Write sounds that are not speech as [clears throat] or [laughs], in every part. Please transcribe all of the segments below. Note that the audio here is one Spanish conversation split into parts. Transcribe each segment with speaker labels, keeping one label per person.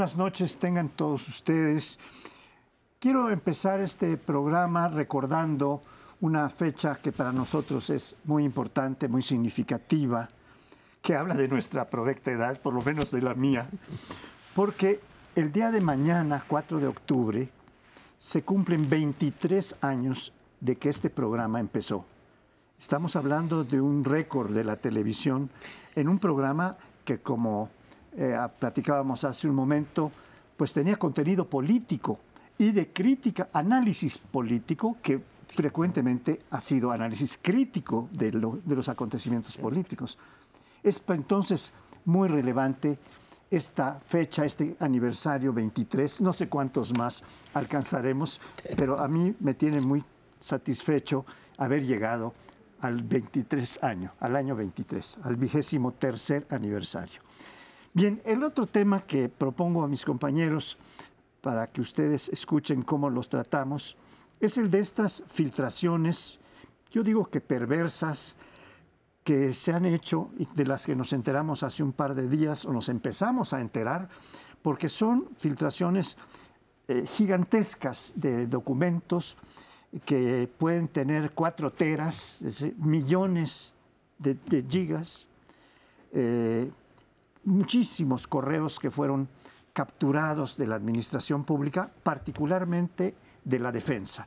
Speaker 1: Buenas noches, tengan todos ustedes. Quiero empezar este programa recordando una fecha que para nosotros es muy importante, muy significativa, que habla de nuestra provecta edad, por lo menos de la mía, porque el día de mañana, 4 de octubre, se cumplen 23 años de que este programa empezó. Estamos hablando de un récord de la televisión en un programa que, como eh, platicábamos hace un momento, pues tenía contenido político y de crítica, análisis político, que frecuentemente ha sido análisis crítico de, de los acontecimientos políticos. Es entonces muy relevante esta fecha, este aniversario 23, no sé cuántos más alcanzaremos, pero a mí me tiene muy satisfecho haber llegado al 23 año, al año 23, al vigésimo tercer aniversario. Bien, el otro tema que propongo a mis compañeros para que ustedes escuchen cómo los tratamos es el de estas filtraciones, yo digo que perversas, que se han hecho y de las que nos enteramos hace un par de días o nos empezamos a enterar, porque son filtraciones eh, gigantescas de documentos que pueden tener cuatro teras, millones de, gigas, eh, muchísimos correos que fueron capturados de la administración pública, particularmente de la defensa,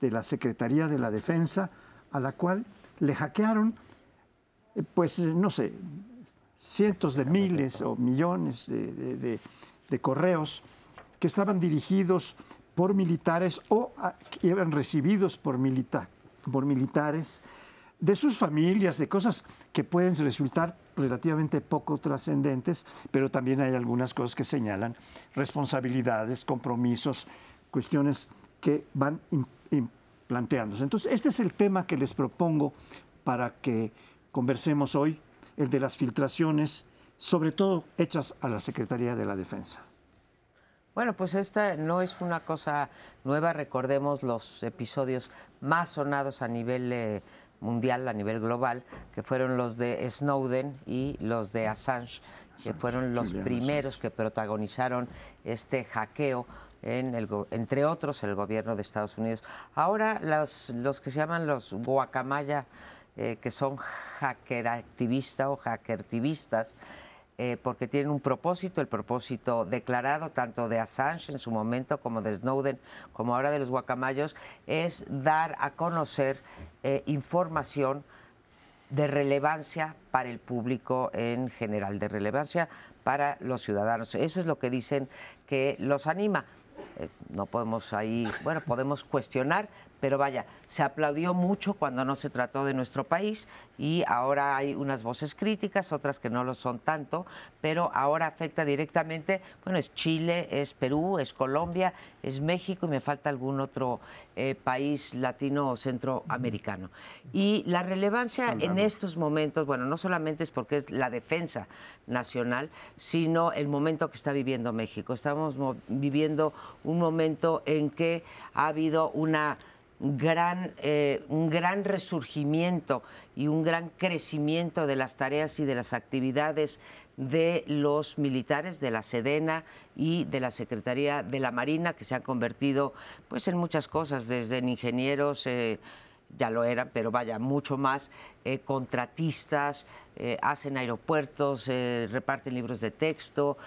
Speaker 1: de la Secretaría de la Defensa, a la cual le hackearon, eh, pues, eh, no sé, cientos de miles o millones de, correos que estaban dirigidos por militares o que eran recibidos por, por militares de sus familias, de cosas que pueden resultar relativamente poco trascendentes, pero también hay algunas cosas que señalan responsabilidades, compromisos, cuestiones que van planteándose. Entonces, este es el tema que les propongo para que conversemos hoy, el de las filtraciones, sobre todo hechas a la Secretaría de la Defensa.
Speaker 2: Bueno, pues esta no es una cosa nueva, recordemos los episodios más sonados a nivel eh, mundial, a nivel global, que fueron los de Snowden y los de Assange, que fueron los primeros que protagonizaron este hackeo. En el, entre otros el gobierno de Estados Unidos. Ahora los, los que se llaman los guacamaya, eh, que son hackeractivistas o hackertivistas, eh, porque tienen un propósito, el propósito declarado tanto de Assange en su momento como de Snowden, como ahora de los guacamayos, es dar a conocer eh, información de relevancia para el público en general, de relevancia para los ciudadanos. Eso es lo que dicen que los anima. Eh, no podemos ahí, bueno, podemos cuestionar, pero vaya, se aplaudió mucho cuando no se trató de nuestro país y ahora hay unas voces críticas, otras que no lo son tanto, pero ahora afecta directamente, bueno, es Chile, es Perú, es Colombia, es México y me falta algún otro eh, país latino o centroamericano. Y la relevancia en estos momentos, bueno, no solamente es porque es la defensa nacional, sino el momento que está viviendo México. Estamos viviendo un momento en que ha habido una gran, eh, un gran resurgimiento y un gran crecimiento de las tareas y de las actividades de los militares de la Sedena y de la Secretaría de la Marina que se han convertido pues en muchas cosas desde en ingenieros eh, ya lo eran pero vaya mucho más eh, contratistas hacen aeropuertos reparten libros de texto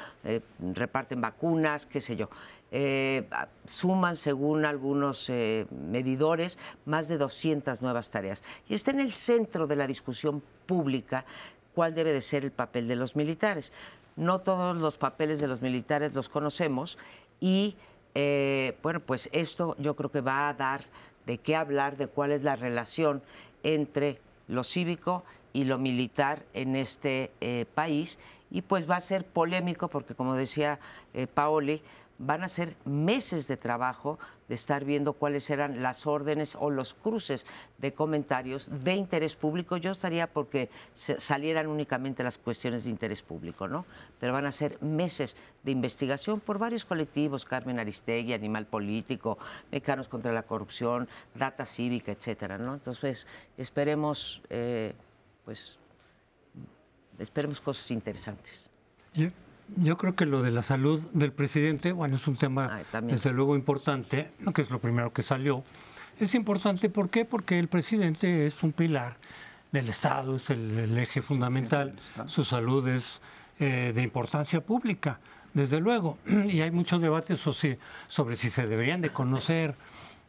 Speaker 2: reparten vacunas qué sé yo eh, suman, según algunos eh, medidores, más de 200 nuevas tareas. Y está en el centro de la discusión pública cuál debe de ser el papel de los militares. No todos los papeles de los militares los conocemos y, eh, bueno, pues esto yo creo que va a dar de qué hablar, de cuál es la relación entre lo cívico y lo militar en este país y pues va a ser polémico porque como decía Paoli, van a ser meses de trabajo de estar viendo cuáles eran las órdenes o los cruces de comentarios de interés público. Yo estaría porque salieran únicamente las cuestiones de interés público, ¿no? Pero van a ser meses de investigación por varios colectivos, Carmen Aristegui, Animal Político, Mecanos contra la Corrupción, Data Cívica, etcétera, ¿no? Entonces, esperemos, eh, pues, esperemos cosas interesantes.
Speaker 3: Yo creo que lo de la salud del presidente, bueno, es un tema desde luego importante, que es lo primero que salió. Es importante, ¿por qué? Porque el presidente es un pilar del Estado, es el, eje fundamental. Su salud es eh, de importancia pública, desde luego. [clears throat] Y hay muchos debates sobre si se deberían de conocer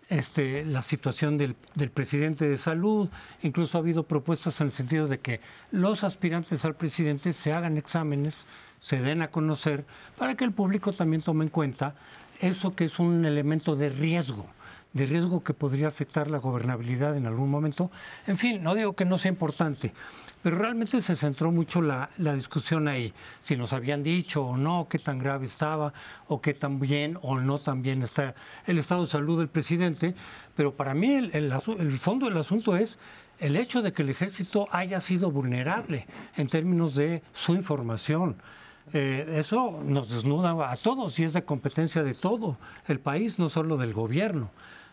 Speaker 3: este, la situación del, del, presidente de salud. Incluso ha habido propuestas en el sentido de que los aspirantes al presidente se hagan exámenes, se den a conocer, para que el público también tome en cuenta eso que es un elemento de riesgo de riesgo que podría afectar la gobernabilidad en algún momento. En fin, no digo que no sea importante, pero realmente se centró mucho la, discusión ahí, si nos habían dicho o no qué tan grave estaba, o qué tan bien o no tan bien está el estado de salud del presidente, pero para mí el, el fondo del asunto es el hecho de que el ejército haya sido vulnerable en términos de su información. Eh, eso nos desnuda a todos y es de competencia de todo el país, no solo del gobierno,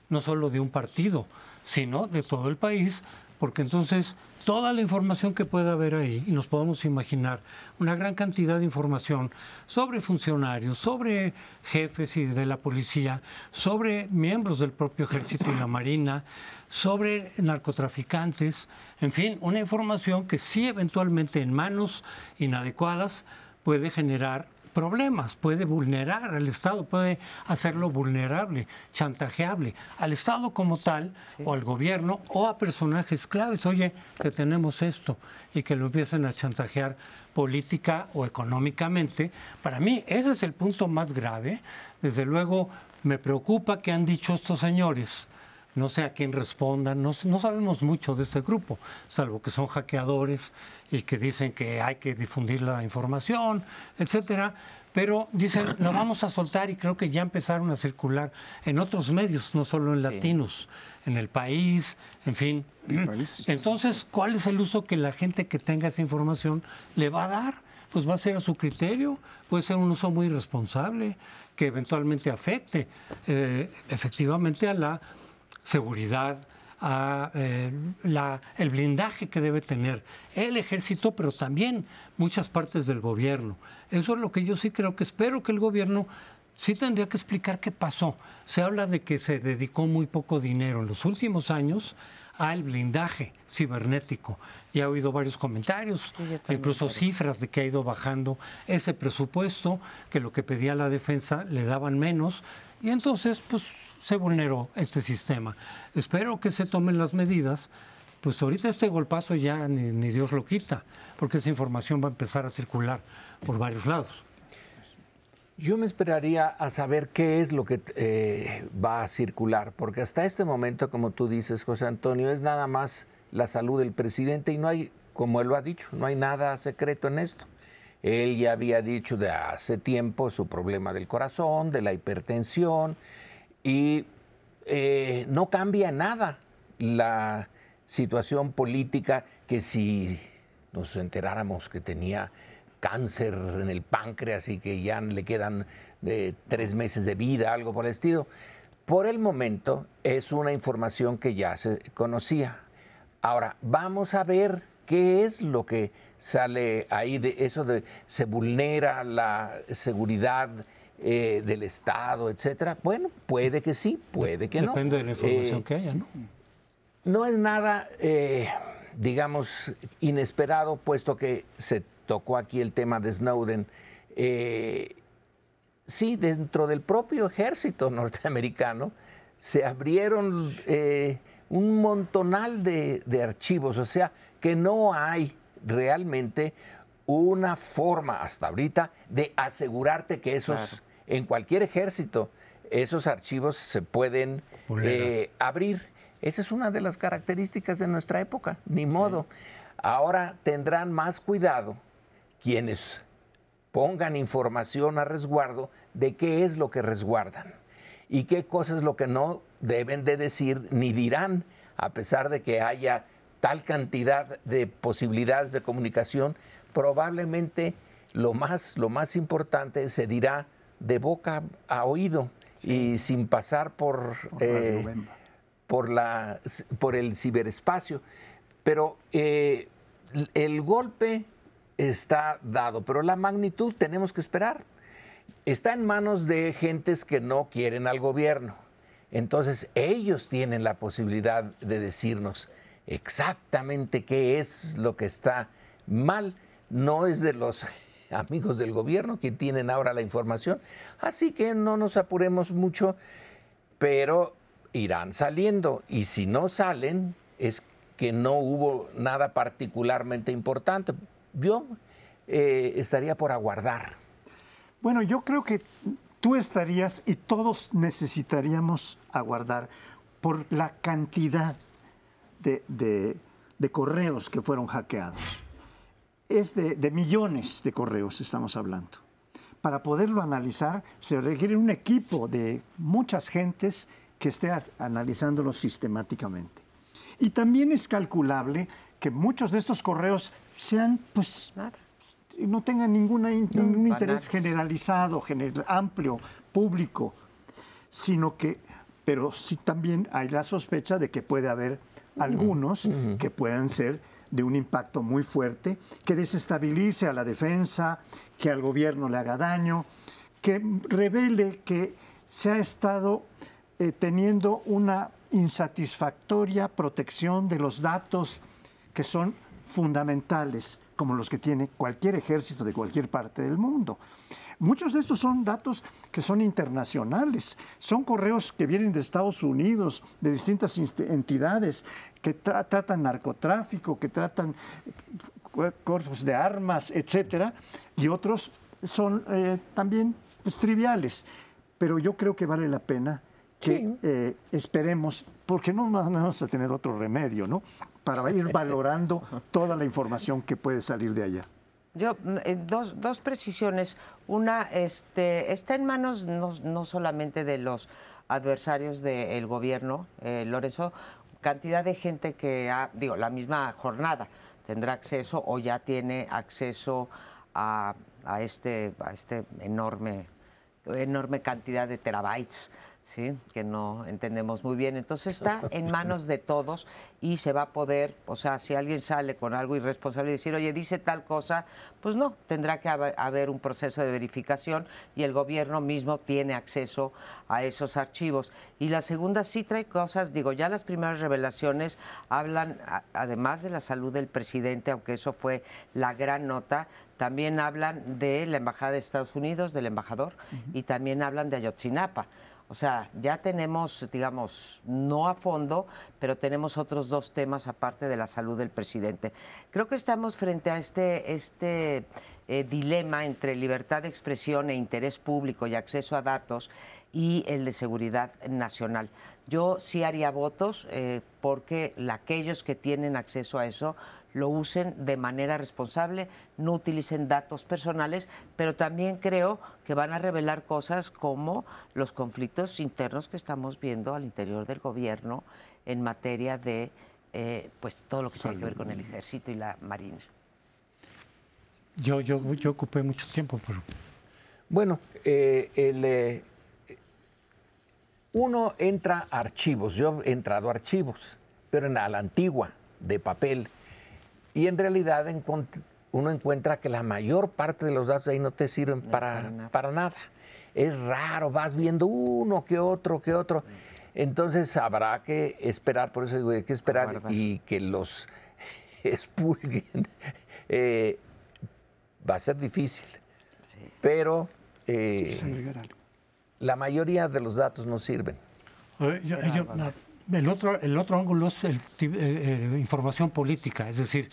Speaker 3: no solo de un partido, sino de todo el país, porque entonces toda la información que pueda haber ahí, y nos podemos imaginar una gran cantidad de información sobre funcionarios, sobre jefes de la policía, sobre miembros del propio ejército y la marina, sobre narcotraficantes, en fin, una información que sí eventualmente en manos inadecuadas puede generar problemas, puede vulnerar al Estado, puede hacerlo vulnerable, chantajeable al Estado como tal, o al gobierno, o a personajes claves. Oye, que tenemos esto, y que lo empiecen a chantajear política o económicamente. Para mí, ese es el punto más grave. Desde luego, me preocupa que han dicho estos señores no sé a quién respondan, no, no, sabemos mucho de este grupo, salvo que son hackeadores y que dicen que hay que difundir la información, etcétera. Pero dicen, lo vamos a soltar y creo que ya empezaron a circular en otros medios, no solo en latinos, en el país, en fin. Entonces, ¿cuál es el uso que la gente que tenga esa información le va a dar? Pues va a ser a su criterio, puede ser un uso muy responsable que eventualmente afecte eh, efectivamente a la seguridad, a eh, el blindaje que debe tener el ejército, pero también muchas partes del gobierno. Eso es lo que yo sí creo que espero que el gobierno sí tendría que explicar qué pasó. Se habla de que se dedicó muy poco dinero en los últimos años al blindaje cibernético. Ya he oído varios comentarios, incluso cifras de que ha ido bajando ese presupuesto, que lo que pedía la defensa le daban menos, y entonces pues se vulneró este sistema. Espero que se tomen las medidas. Pues ahorita este golpazo ya ni, Dios lo quita, porque esa información va a empezar a circular por varios lados.
Speaker 4: Yo me esperaría a saber qué es lo que eh, va a circular, porque hasta este momento, como tú dices, José Antonio, es nada más la salud del presidente y no hay, como él lo ha dicho, no hay nada secreto en esto. Él ya había dicho de hace tiempo su problema del corazón, de la hipertensión, y eh, no cambia nada la situación política que si nos enteráramos que tenía cáncer en el páncreas y que ya le quedan de tres meses de vida, algo por el estilo. Por el momento es una información que ya se conocía. Ahora, vamos a ver qué es lo que sale ahí de eso de se vulnera la seguridad eh, del Estado, etcétera. Bueno, puede que sí, puede que
Speaker 3: no. Depende de la información
Speaker 4: eh,
Speaker 3: que haya, ¿no?
Speaker 4: No es nada, eh, digamos, inesperado, puesto que se tocó aquí el tema de Snowden. sí, dentro del propio ejército norteamericano se abrieron un montonal de, de archivos, o sea, que no hay realmente una forma hasta ahorita de asegurarte que esos en cualquier ejército esos archivos se pueden eh, abrir. Esa es una de las características de nuestra época, ni modo. Ahora tendrán más cuidado quienes pongan información a resguardo de qué es lo que resguardan y qué cosas es lo que no deben de decir ni dirán, a pesar de que haya tal cantidad de posibilidades de comunicación, probablemente lo más, lo más importante se dirá de boca a oído y sin pasar por, eh, por, la, por el ciberespacio. Pero eh, el golpe está dado, pero la magnitud tenemos que esperar. Está en manos de gentes que no quieren al gobierno. Entonces ellos tienen la posibilidad de decirnos exactamente qué es lo que está mal. No es de los [laughs] amigos del gobierno que tienen ahora la información. Así que no nos apuremos mucho, pero irán saliendo. Y si no salen, es que no hubo nada particularmente importante. Yo eh, estaría por aguardar.
Speaker 1: Bueno, yo creo que tú estarías y todos necesitaríamos aguardar por la cantidad de, correos que fueron hackeados. Es de, de millones de correos estamos hablando. Para poderlo analizar se requiere un equipo de muchas gentes que esté analizándolos sistemáticamente. Y también es calculable que muchos de estos correos sean, pues, no tengan ninguna, ningún interés generalizado, amplio, público, sino que, pero sí también hay la sospecha de que puede haber algunos que puedan ser de un impacto muy fuerte, que desestabilice a la defensa, que al gobierno le haga daño, que revele que se ha estado eh, teniendo una insatisfactoria protección de los datos que son fundamentales, como los que tiene cualquier ejército de cualquier parte del mundo. Muchos de estos son datos que son internacionales, son correos que vienen de Estados Unidos, de distintas entidades, que tratan narcotráfico, que tratan eh, cuerpos de armas, etcétera, y otros son eh, también pues, triviales. Pero yo creo que vale la pena que eh, esperemos, porque no vamos a tener otro remedio, ¿no? Para ir [laughs] valorando toda la información que puede salir de allá.
Speaker 2: Yo, eh, dos, dos precisiones. Una, este, está en manos no, solamente de los adversarios del gobierno, eh, Lorenzo, cantidad de gente que ha, digo, la misma jornada tendrá acceso o ya tiene acceso a, a este, a este enorme, enorme cantidad de terabytes ¿sí? que no entendemos muy bien. Entonces está [laughs] en manos de todos y se va a poder, o sea, si alguien sale con algo irresponsable y decir, oye, dice tal cosa, pues no, tendrá que haber un proceso de verificación y el gobierno mismo tiene acceso a esos archivos. Y la segunda sí trae cosas, digo, ya las primeras revelaciones hablan, además de la salud del presidente, aunque eso fue la gran nota, también hablan de la Embajada de Estados Unidos, del embajador, y también hablan de Ayotzinapa. O sea, ya tenemos, digamos, no a fondo, pero tenemos otros dos temas aparte de la salud del presidente. Creo que estamos frente a este, este eh, dilema entre libertad de expresión e interés público y acceso a datos y el de seguridad nacional. Yo sí haría votos eh, porque aquellos que tienen acceso a eso lo usen de manera responsable, no utilicen datos personales, pero también creo que van a revelar cosas como los conflictos internos que estamos viendo al interior del gobierno en materia de eh, pues todo lo que tiene que ver con el ejército y la marina.
Speaker 3: Yo, yo, yo ocupé mucho tiempo, pero...
Speaker 4: Bueno, eh, el, eh, uno entra a archivos, yo he entrado a archivos, pero en a la antigua, de papel. Y en realidad uno encuentra que la mayor parte de los datos ahí no te sirven para, para, nada. Es raro, vas viendo uno que otro, que otro. Entonces habrá que esperar, por eso digo, hay que esperar y que los [laughs] expulguen. Eh, va a ser difícil, pero eh, la mayoría de los datos no sirven.
Speaker 3: El otro, el otro ángulo es el, eh, eh, información política, es decir,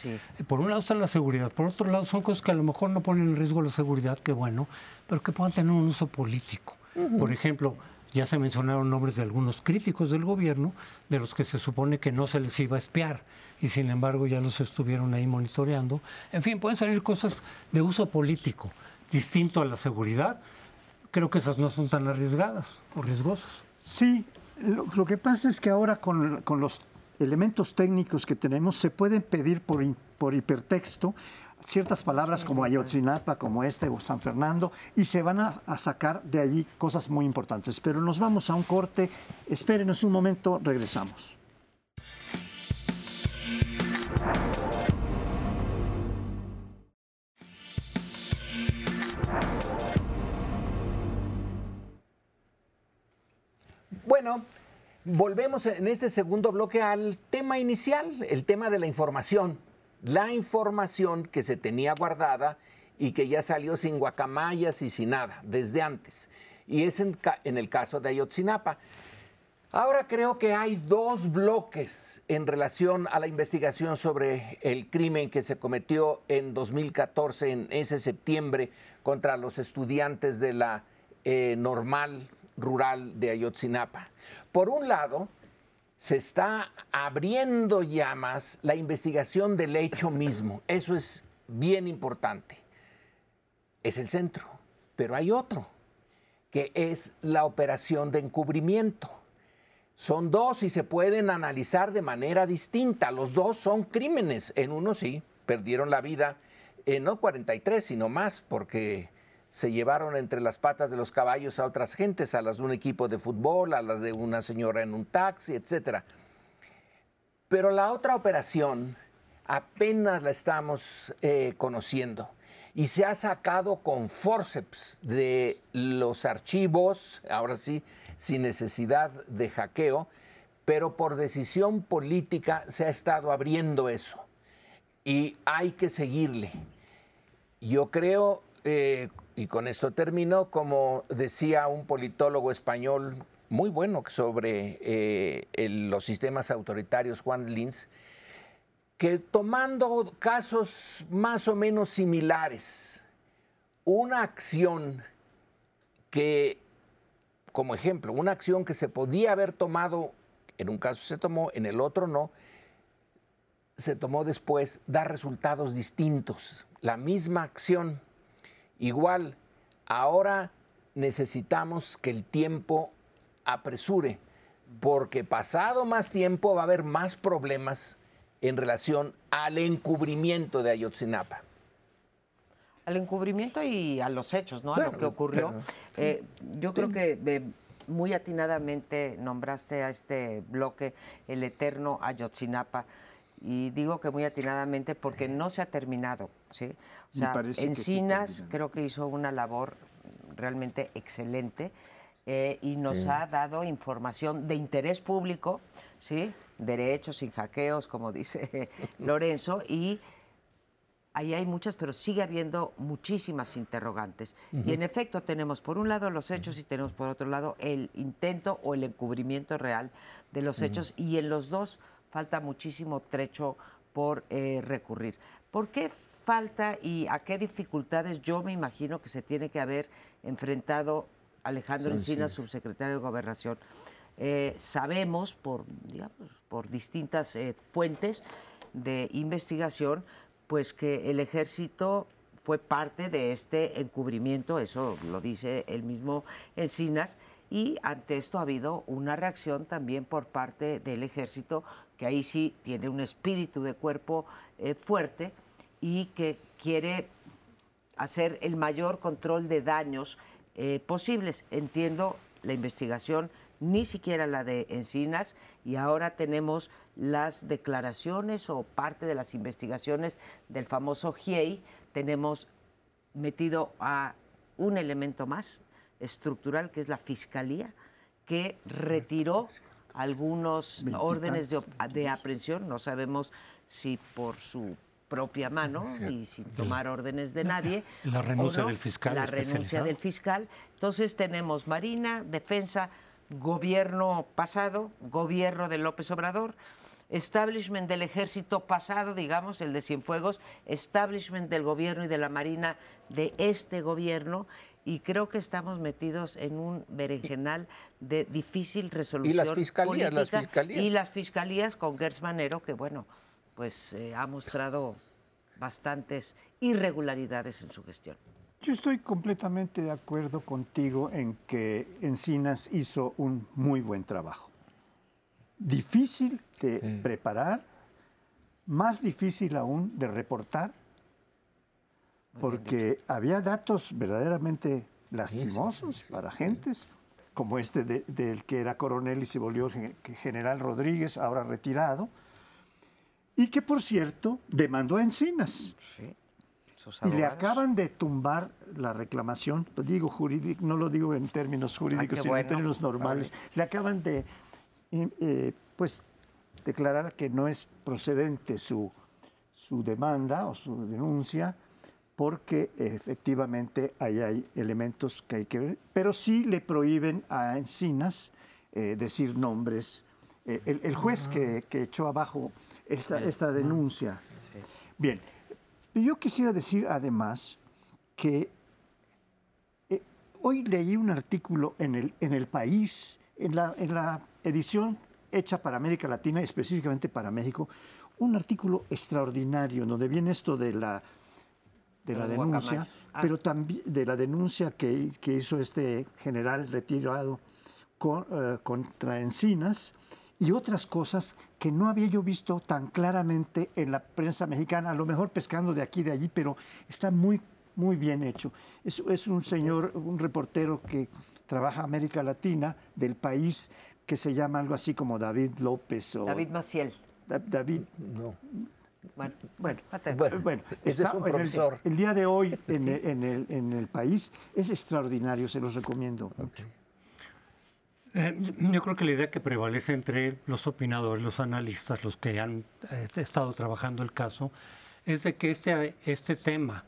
Speaker 3: por un lado está la seguridad, por otro lado son cosas que a lo mejor no ponen en riesgo la seguridad, que bueno, pero que puedan tener un uso político. Por ejemplo, ya se mencionaron nombres de algunos críticos del gobierno, de los que se supone que no se les iba a espiar, y sin embargo ya los estuvieron ahí monitoreando. En fin, pueden salir cosas de uso político, distinto a la seguridad. Creo que esas no son tan arriesgadas o riesgosas.
Speaker 1: Sí, lo, que pasa es que ahora con, los elementos técnicos que tenemos se pueden pedir por, por hipertexto ciertas palabras como Ayotzinapa, como este o San Fernando, y se van a, a, sacar de allí cosas muy importantes. Pero nos vamos a un corte. Espérenos un momento, regresamos.
Speaker 4: Bueno, volvemos en este segundo bloque al tema inicial, el tema de la información. La información que se tenía guardada y que ya salió sin guacamayas y sin nada, desde antes. Y es en, el caso de Ayotzinapa. Ahora creo que hay dos bloques en relación a la investigación sobre el crimen que se cometió en 2014, en ese septiembre, contra los estudiantes de la eh, normal rural de Ayotzinapa. Por un lado, se está abriendo ya más la investigación del hecho mismo. Eso es bien importante. Es el centro, pero hay otro, que es la operación de encubrimiento son dos y se pueden analizar de manera distinta. Los dos son crímenes. En uno sí, perdieron la vida, eh, no 43, sino más, porque se llevaron entre las patas de los caballos a otras gentes, a las de un equipo de fútbol, a las de una señora en un taxi, etc. Pero la otra operación apenas la estamos eh, conociendo y se ha sacado con forceps de los archivos, ahora sí, sin necesidad de hackeo, pero por decisión política se ha estado abriendo eso y hay que seguirle. Yo creo, eh, y con esto termino, como decía un politólogo español muy bueno sobre eh, los sistemas autoritarios, Juan Lins, que tomando casos más o menos similares, una acción que como ejemplo, una acción que se podía haber tomado, en un caso se tomó, en el otro no, se tomó después, da resultados distintos. La misma acción, igual, ahora necesitamos que el tiempo apresure, porque pasado más tiempo va a haber más problemas en relación al encubrimiento de Ayotzinapa
Speaker 2: al encubrimiento y a los hechos, ¿no? a lo que ocurrió. Eh, yo creo que eh, muy atinadamente nombraste a este bloque el eterno Ayotzinapa. Y digo que muy atinadamente porque no se ha terminado. ¿sí? O sea, Encinas creo que hizo una labor realmente excelente eh, y nos ha dado información de interés público, ¿sí? derechos sin hackeos, como dice [laughs] Lorenzo, y ahí hay muchas, pero sigue habiendo muchísimas interrogantes. Y en efecto tenemos por un lado los hechos y tenemos por otro lado el intento o el encubrimiento real de los hechos y en los dos falta muchísimo trecho por eh, recurrir. ¿Por qué falta y a qué dificultades yo me imagino que se tiene que haber enfrentado Alejandro Encinas, subsecretario de Gobernación? Eh, sabemos por, digamos, por distintas eh, fuentes de investigación pues que el ejército fue parte de este encubrimiento, eso lo dice el mismo Encinas, y ante esto ha habido una reacción también por parte del ejército, que ahí sí tiene un espíritu de cuerpo eh, fuerte y que quiere hacer el mayor control de daños eh, posibles. Entiendo la investigación ni siquiera la de Encinas, y ahora tenemos las declaraciones o parte de las investigaciones del famoso GIEI. Tenemos metido a un elemento más estructural, que es la Fiscalía, que retiró algunos órdenes de, de, aprehensión, no sabemos si por su propia mano y sin tomar órdenes de nadie.
Speaker 3: La renuncia del fiscal.
Speaker 2: La renuncia del fiscal. Entonces tenemos Marina, Defensa, gobierno pasado, gobierno de López Obrador, establishment del ejército pasado, digamos, el de Cienfuegos, establishment del gobierno y de la Marina de este gobierno, y creo que estamos metidos en un berenjenal de difícil resolución.
Speaker 4: Y las fiscalías, las fiscalías.
Speaker 2: Y las fiscalías con Gers Manero, que bueno, pues eh, ha mostrado bastantes irregularidades en su gestión.
Speaker 1: Yo estoy completamente de acuerdo contigo en que Encinas hizo un muy buen trabajo. Difícil de preparar, más difícil aún de reportar, porque había datos verdaderamente lastimosos para gentes, como este del que era coronel y se volvió general Rodríguez, ahora retirado, y que por cierto demandó a Encinas. y le acaban de tumbar la reclamación, lo digo jurídico, no lo digo en términos jurídicos, sino en términos normales. Le acaban de eh, pues declarar que no es procedente su, su demanda o su denuncia porque efectivamente ahí hay elementos que hay que ver, pero sí le prohíben a Encinas eh, decir nombres. el, juez que, que, echó abajo esta, esta denuncia. Bien, yo quisiera decir además que eh, hoy leí un artículo en el, en el país, en la, en la edición hecha para América Latina, específicamente para México, un artículo extraordinario donde viene esto de la, de la denuncia, ah. pero también de la denuncia que, que hizo este general retirado eh, contra Encinas y otras cosas que no había yo visto tan claramente en la prensa mexicana, a lo mejor pescando de aquí y de allí, pero está muy, muy bien hecho. Es, es un señor, un reportero que trabaja América Latina del país que se llama algo así como David López o
Speaker 2: David Maciel.
Speaker 1: David.
Speaker 4: No.
Speaker 1: Bueno, bueno, bueno, ese es un profesor. El, día de hoy [laughs] en, el, en, el, en, el, país es extraordinario, se los recomiendo mucho.
Speaker 3: Eh, yo creo que la idea que prevalece entre los opinadores, los analistas, los que han eh, estado trabajando el caso, es de que este, este tema,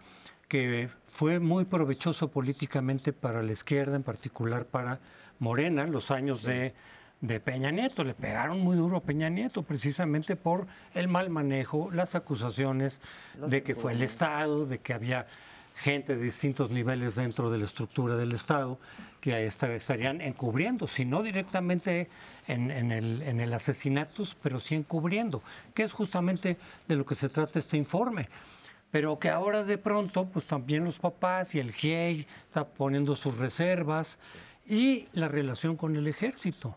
Speaker 3: que fue muy provechoso políticamente para la izquierda, en particular para Morena, los años de, de Peña Nieto, le pegaron muy duro a Peña Nieto, precisamente por el mal manejo, las acusaciones de que fue el Estado, de que había gente de distintos niveles dentro de la estructura del Estado que estarían encubriendo, si no directamente en, el, en el asesinato, pero sí encubriendo, que es justamente de lo que se trata este informe. Pero que ahora de pronto, pues también los papás y el GIEI está poniendo sus reservas y la relación con el ejército,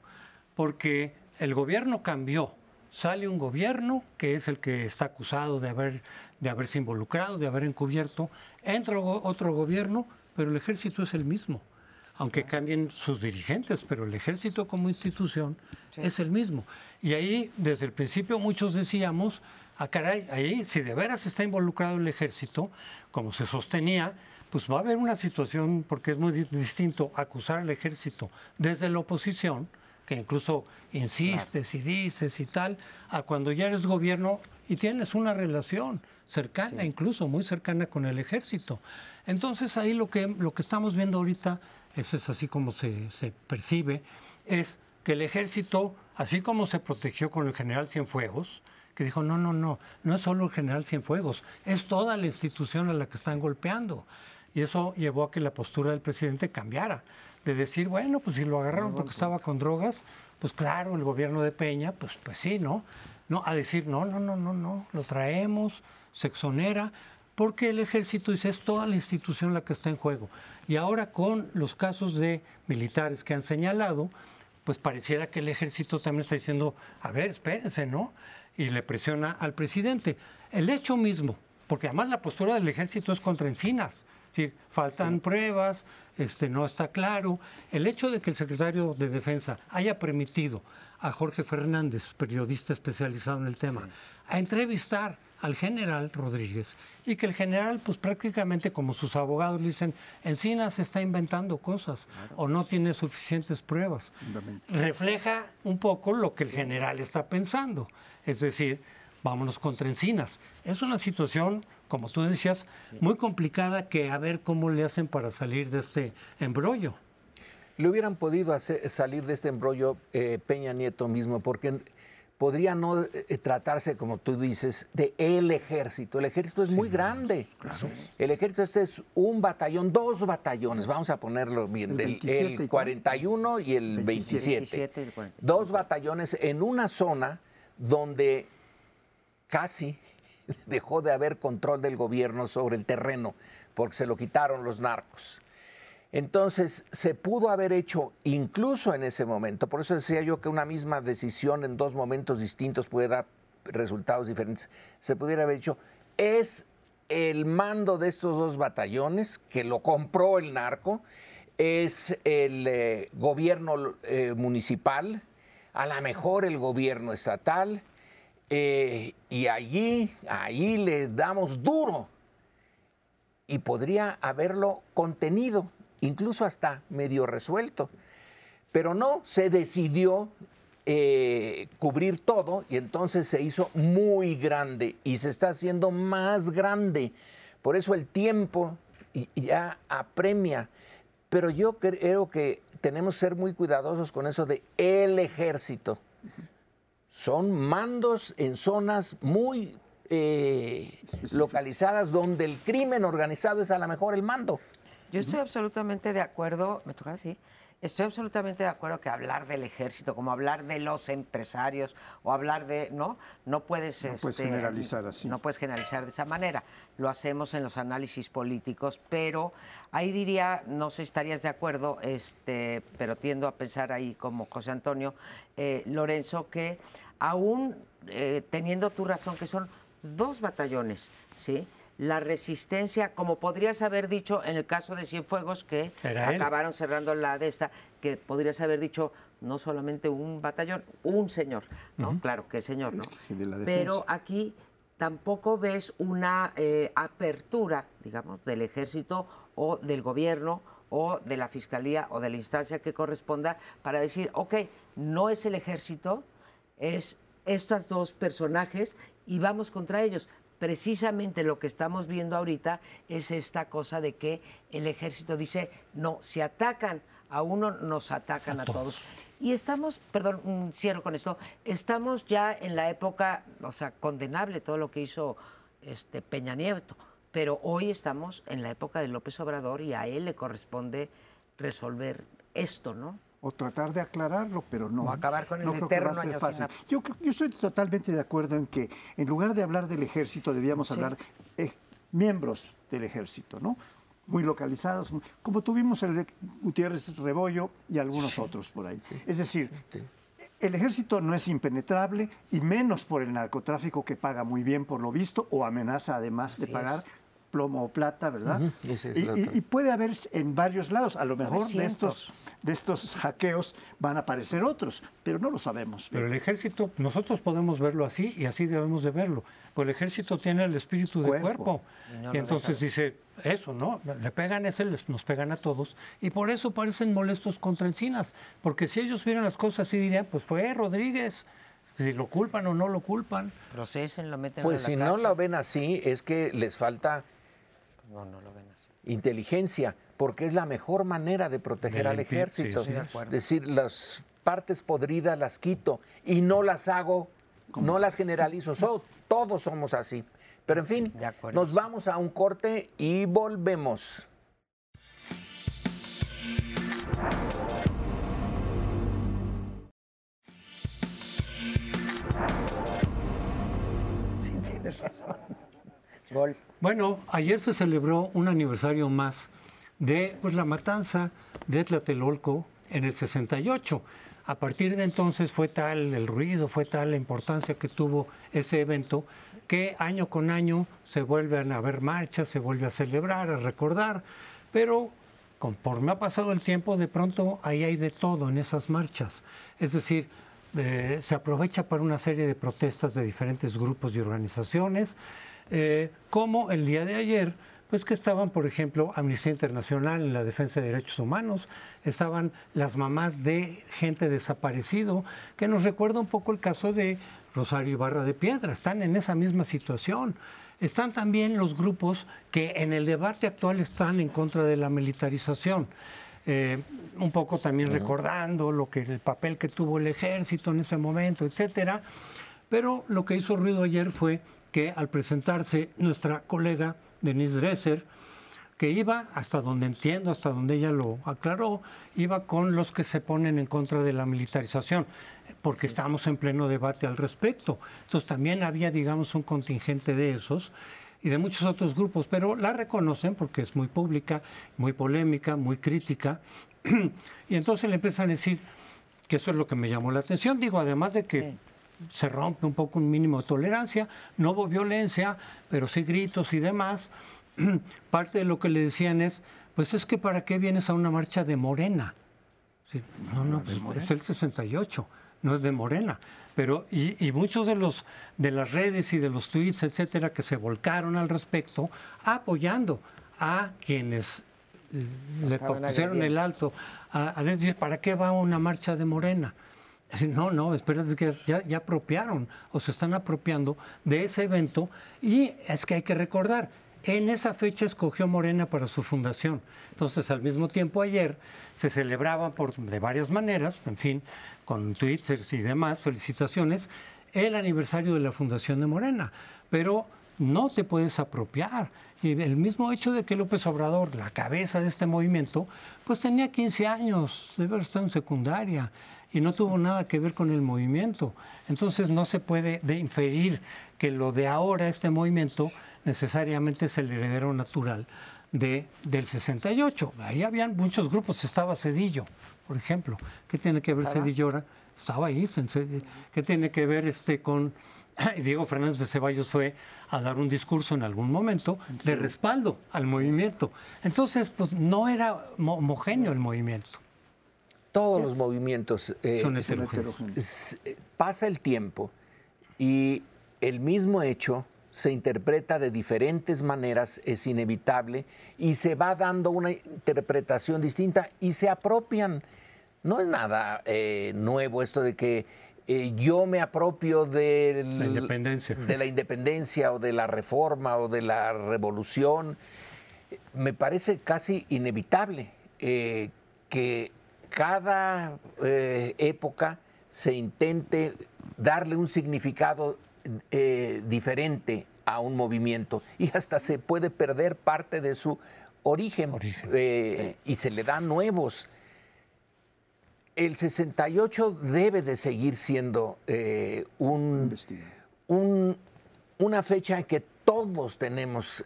Speaker 3: porque el gobierno cambió, sale un gobierno que es el que está acusado de haber de haberse involucrado, de haber encubierto, entra otro gobierno, pero el ejército es el mismo, aunque cambien sus dirigentes, pero el ejército como institución es el mismo. Y ahí, desde el principio, muchos decíamos, ah, caray, ahí, si de veras está involucrado el ejército, como se sostenía, pues va a haber una situación, porque es muy distinto acusar al ejército desde la oposición, que incluso insistes y dices y tal, a cuando ya eres gobierno y tienes una relación cercana, incluso muy cercana con el ejército. Entonces ahí lo que, lo que estamos viendo ahorita, eso es así como se, se percibe, es que el ejército, así como se protegió con el general Cienfuegos, que dijo, no, no, no, no es solo el general Cienfuegos, es toda la institución a la que están golpeando. Y eso llevó a que la postura del presidente cambiara de decir, bueno, pues si lo agarraron porque estaba con drogas, pues claro, el gobierno de Peña, pues, pues sí, ¿no? No, a decir, no, no, no, no, no, lo traemos, se exonera, porque el ejército dice, es toda la institución la que está en juego. Y ahora con los casos de militares que han señalado, pues pareciera que el ejército también está diciendo, a ver, espérense, ¿no? Y le presiona al presidente. El hecho mismo, porque además la postura del ejército es contra Encinas, decir, faltan pruebas, este, no está claro. El hecho de que el secretario de Defensa haya permitido a Jorge Fernández, periodista especializado en el tema, a entrevistar al general Rodríguez y que el general, pues prácticamente como sus abogados dicen, Encinas está inventando cosas o no tiene suficientes pruebas. Refleja un poco lo que el general está pensando, es decir, vámonos contra Encinas. Es una situación como tú decías, muy complicada que a ver cómo le hacen para salir de este embrollo.
Speaker 4: Le hubieran podido hacer, salir de este embrollo eh, Peña Nieto mismo, porque podría no eh, tratarse, como tú dices, de el ejército. El ejército es muy grande. El ejército este es un batallón, dos batallones, vamos a ponerlo bien, el, 41 y el 27. dos batallones en una zona donde casi [laughs] dejó de haber control del gobierno sobre el terreno porque se lo quitaron los narcos. Entonces, se pudo haber hecho incluso en ese momento, por eso decía yo que una misma decisión en dos momentos distintos puede dar resultados diferentes, se pudiera haber hecho, es el mando de estos dos batallones que lo compró el narco, es el eh, gobierno eh, municipal, a lo mejor el gobierno estatal, eh, y allí, allí le damos duro. y podría haberlo contenido, incluso hasta medio resuelto. Pero no, se decidió eh, cubrir todo y entonces se hizo muy grande y se está haciendo más grande. Por eso el tiempo ya apremia. Pero yo creo que tenemos que ser muy cuidadosos con eso de el ejército. Son mandos en zonas muy eh, localizadas donde el crimen organizado es a lo mejor el mando.
Speaker 2: Yo estoy absolutamente de acuerdo, me toca así, estoy absolutamente de acuerdo que hablar del ejército, como hablar de los empresarios o hablar de, ¿no? No puedes,
Speaker 1: no puedes este, generalizar así.
Speaker 2: No puedes generalizar de esa manera. Lo hacemos en los análisis políticos, pero ahí diría, no sé si estarías de acuerdo, este, pero tiendo a pensar ahí como José Antonio eh, Lorenzo, que aún eh, teniendo tu razón, que son dos batallones, ¿sí? La resistencia, como podrías haber dicho en el caso de Cienfuegos, que acabaron cerrando la de esta, que podrías haber dicho no solamente un batallón, un señor, ¿no? Claro, que señor, ¿no? Pero aquí tampoco ves una eh, apertura, digamos, del ejército o del gobierno o de la fiscalía o de la instancia que corresponda para decir, ok, no es el ejército, es estos dos personajes y vamos contra ellos precisamente lo que estamos viendo ahorita es esta cosa de que el ejército dice, no, si atacan a uno, nos atacan a, todos. Y estamos, perdón, mm, cierro con esto, estamos ya en la época, o sea, condenable todo lo que hizo este Peña Nieto, pero hoy estamos en la época de López Obrador y a él le corresponde resolver esto, ¿no?
Speaker 1: O tratar de aclararlo, pero no. O
Speaker 2: acabar con el eterno año
Speaker 1: yo, yo estoy totalmente de acuerdo en que en lugar de hablar del ejército debíamos hablar de miembros del ejército, ¿no? Muy localizados, como tuvimos el de Gutiérrez Rebollo y algunos otros por ahí. Es decir, el ejército no es impenetrable y menos por el narcotráfico que paga muy bien por lo visto o amenaza además de pagar plomo o plata, ¿verdad? y, puede haber en varios lados, a lo mejor de estos, de estos hackeos van a aparecer otros, pero no lo sabemos.
Speaker 3: Pero el ejército, nosotros podemos verlo así y así debemos de verlo, pues el ejército tiene el espíritu de cuerpo, y, entonces dice, eso, ¿no? Le pegan ese, nos pegan a todos, y por eso parecen molestos contra Encinas, porque si ellos vieran las cosas así dirían, pues fue Rodríguez, si lo culpan o no lo culpan.
Speaker 2: Procesen, lo meten
Speaker 4: Pues si no lo ven así, es que les falta
Speaker 2: no, no lo ven así.
Speaker 4: Inteligencia, porque es la mejor manera de proteger al ejército. es decir, las partes podridas las quito y no las hago, no las generalizo. todos somos así. Pero en fin, nos vamos a un corte y volvemos.
Speaker 2: Sí, tienes razón.
Speaker 3: Bueno, ayer se celebró un aniversario más de pues, la matanza de Tlatelolco en el 68. A partir de entonces fue tal el ruido, fue tal la importancia que tuvo ese evento, que año con año se vuelven a ver marchas, se vuelve a celebrar, a recordar, pero conforme ha pasado el tiempo, de pronto ahí hay de todo en esas marchas. Es decir, eh, se aprovecha para una serie de protestas de diferentes grupos y organizaciones, eh, como el día de ayer, pues que estaban, por ejemplo, Amnistía Internacional en la defensa de derechos humanos, estaban las mamás de gente desaparecido, que nos recuerda un poco el caso de Rosario Ibarra de Piedra, están en esa misma situación. Están también los grupos que en el debate actual están en contra de la militarización. Eh, un poco también recordando lo que el papel que tuvo el ejército en ese momento, etcétera. Pero lo que hizo ruido ayer fue que al presentarse nuestra colega Denise Dresser, que iba, hasta donde entiendo, hasta donde ella lo aclaró, iba con los que se ponen en contra de la militarización, porque estamos en pleno debate al respecto. Entonces también había, digamos, un contingente de esos y de muchos otros grupos, pero la reconocen porque es muy pública, muy polémica, muy crítica, [clears throat] y entonces le empiezan a decir que eso es lo que me llamó la atención. Digo, además de que se rompe un poco un mínimo de tolerancia, no hubo violencia, pero sí gritos y demás. [clears throat] Parte de lo que le decían es, pues es que para qué vienes a una marcha de Morena. no, no, pues es el 68, no es de Morena. Pero, y, y, muchos de los de las redes y de los tweets, etcétera, que se volcaron al respecto, apoyando a quienes le pusieron el alto a, decir, ¿para qué va una marcha de Morena? [laughs] No, no, espérate que ya, apropiaron o se están apropiando de ese evento y es que hay que recordar, en esa fecha escogió Morena para su fundación. Entonces, al mismo tiempo, ayer se celebraba por, de varias maneras, en fin, con twitters y demás, felicitaciones, el aniversario de la fundación de Morena. Pero no te puedes apropiar. Y el mismo hecho de que López Obrador, la cabeza de este movimiento, pues tenía 15 años, debe haber estado en secundaria y no tuvo nada que ver con el movimiento. Entonces no se puede de inferir que lo de ahora, este movimiento, necesariamente es el heredero natural de, del 68. Ahí habían muchos grupos, estaba Cedillo, por ejemplo. ¿Qué tiene que ver Cedillo ahora? Estaba ahí. ¿Qué tiene que ver este con... [clears throat] Diego Fernández de Ceballos fue a dar un discurso en algún momento de respaldo al movimiento. Entonces, pues no era homogéneo el movimiento.
Speaker 4: Todos los movimientos
Speaker 3: eh, son heterogéneos.
Speaker 4: Pasa el tiempo y el mismo hecho se interpreta de diferentes maneras, es inevitable, y se va dando una interpretación distinta y se apropian. No es nada eh, nuevo esto de que eh, yo me apropio de
Speaker 3: la independencia.
Speaker 4: de la independencia o de la reforma o de la revolución. Me parece casi inevitable eh, que cada época se intente darle un significado eh, diferente a un movimiento y hasta se puede perder parte de su origen, eh, y se le da nuevos. El 68 debe de seguir siendo eh, un, una fecha en que todos tenemos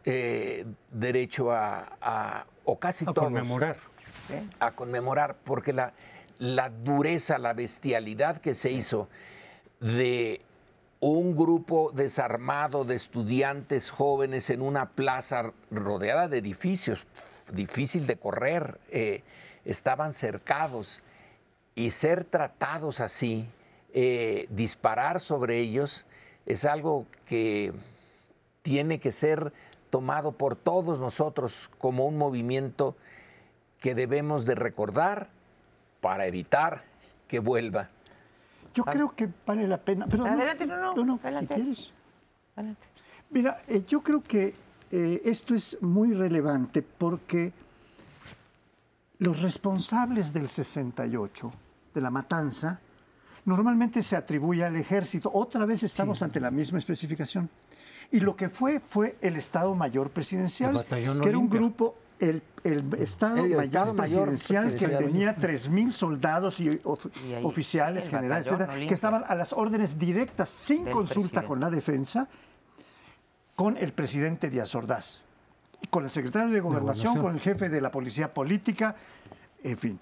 Speaker 4: derecho a, o casi todos,
Speaker 3: conmemorar.
Speaker 4: A conmemorar, porque la, la dureza, la bestialidad que se hizo de un grupo desarmado de estudiantes jóvenes en una plaza rodeada de edificios, difícil de correr, eh, estaban cercados y ser tratados así, eh, disparar sobre ellos, es algo que tiene que ser tomado por todos nosotros como un movimiento que debemos de recordar para evitar que vuelva.
Speaker 1: Yo creo que vale la pena.
Speaker 2: adelante, no, no,
Speaker 1: si quieres. Adelante. Mira, eh, yo creo que eh, esto es muy relevante porque los responsables del 68, de la matanza, normalmente se atribuye al ejército. Otra vez estamos ante la misma especificación. Y lo que fue fue el Estado Mayor Presidencial, que era un grupo el, Estado, Mayor, Presidencial que tenía 3.000 soldados y, oficiales, generales, que estaban a las órdenes directas, sin consulta con la defensa, con el presidente Díaz Ordaz, con el secretario de Gobernación, con el jefe de la policía política, en fin.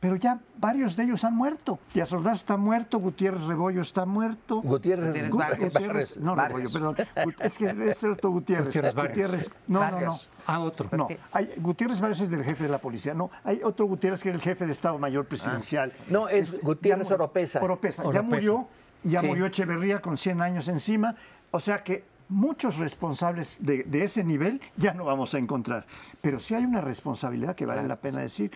Speaker 1: Pero ya varios de ellos han muerto. Díaz Ordaz está muerto, Gutiérrez Rebollo está muerto.
Speaker 4: Gutiérrez,
Speaker 1: Gutiérrez, no, Rebollo, perdón. Es que es otro Gutiérrez. Gutiérrez, no, no, no.
Speaker 3: Ah, otro.
Speaker 1: No, hay, Gutiérrez Barrios es del jefe de la policía. No, hay otro Gutiérrez que es el jefe de Estado Mayor Presidencial.
Speaker 4: Ah. No, es, Gutiérrez Oropesa.
Speaker 1: Oropesa. Ya murió, ya murió Echeverría con 100 años encima. O sea que muchos responsables de, de, ese nivel ya no vamos a encontrar. Pero sí hay una responsabilidad que vale la pena decir.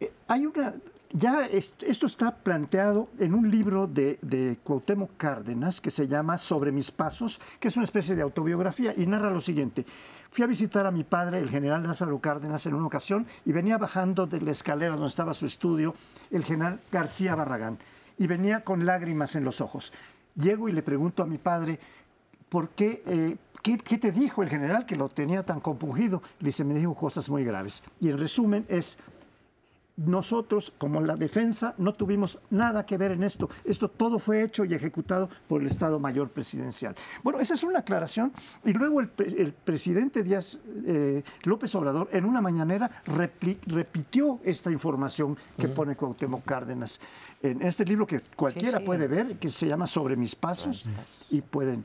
Speaker 1: Eh, hay una, ya esto está planteado en un libro de, de, Cuauhtémoc Cárdenas que se llama Sobre mis pasos, que es una especie de autobiografía y narra lo siguiente. Fui a visitar a mi padre, el general Lázaro Cárdenas, en una ocasión y venía bajando de la escalera donde estaba su estudio el general García Barragán y venía con lágrimas en los ojos. Llego y le pregunto a mi padre, ¿por qué, eh, qué, te dijo el general que lo tenía tan compungido? Le dice, me dijo cosas muy graves. Y el resumen es, nosotros, como la defensa, no tuvimos nada que ver en esto. Esto todo fue hecho y ejecutado por el Estado Mayor Presidencial. Bueno, esa es una aclaración. Y luego el, presidente Díaz eh, López Obrador, en una mañanera, repitió esta información que pone Cuauhtémoc Cárdenas en este libro que cualquiera puede ver, que se llama Sobre mis pasos, y pueden...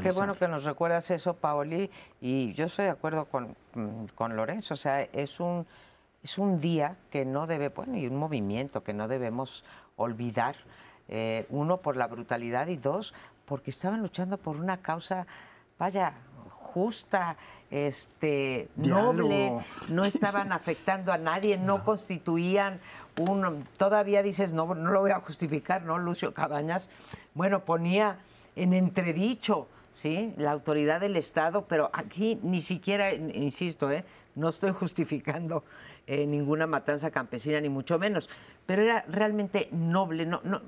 Speaker 2: Qué bueno que nos recuerdas eso, Paoli, y yo estoy de acuerdo con, con Lorenzo, o sea, es un es un día que no debe, bueno, y un movimiento que no debemos olvidar, eh, uno por la brutalidad y dos porque estaban luchando por una causa, vaya, justa, este, noble, no estaban afectando a nadie, [laughs] no, constituían un, todavía dices, no, no lo voy a justificar, ¿no? Lucio Cabañas, bueno, ponía en entredicho, ¿sí? La autoridad del Estado, pero aquí ni siquiera, insisto, ¿eh? No estoy [laughs] justificando eh, ninguna matanza campesina, ni mucho menos, pero era realmente noble, no, no,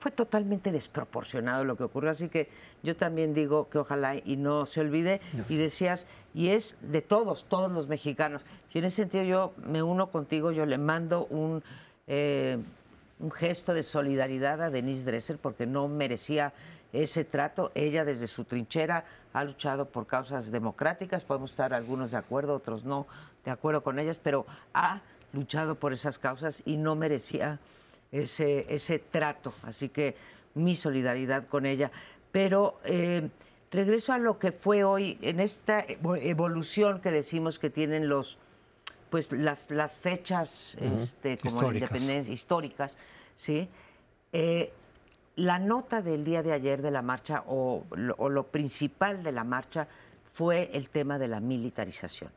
Speaker 2: fue totalmente desproporcionado lo que ocurrió, así que yo también digo que ojalá y no se olvide, y decías, y es de todos, todos los mexicanos, y en ese sentido yo me uno contigo, yo le mando un, eh, un gesto de solidaridad a Denise Dresser porque no merecía ese trato. Ella desde su trinchera ha luchado por causas democráticas, podemos estar algunos de acuerdo, otros no de acuerdo con ellas, pero ha luchado por esas causas y no merecía ese, ese trato. Así que mi solidaridad con ella. Pero eh, regreso a lo que fue hoy, en esta evolución que decimos que tienen los pues las, las fechas este, como históricas. independencia históricas, ¿sí? Eh, la nota del día de ayer de la marcha o lo principal de la marcha fue el tema de la militarización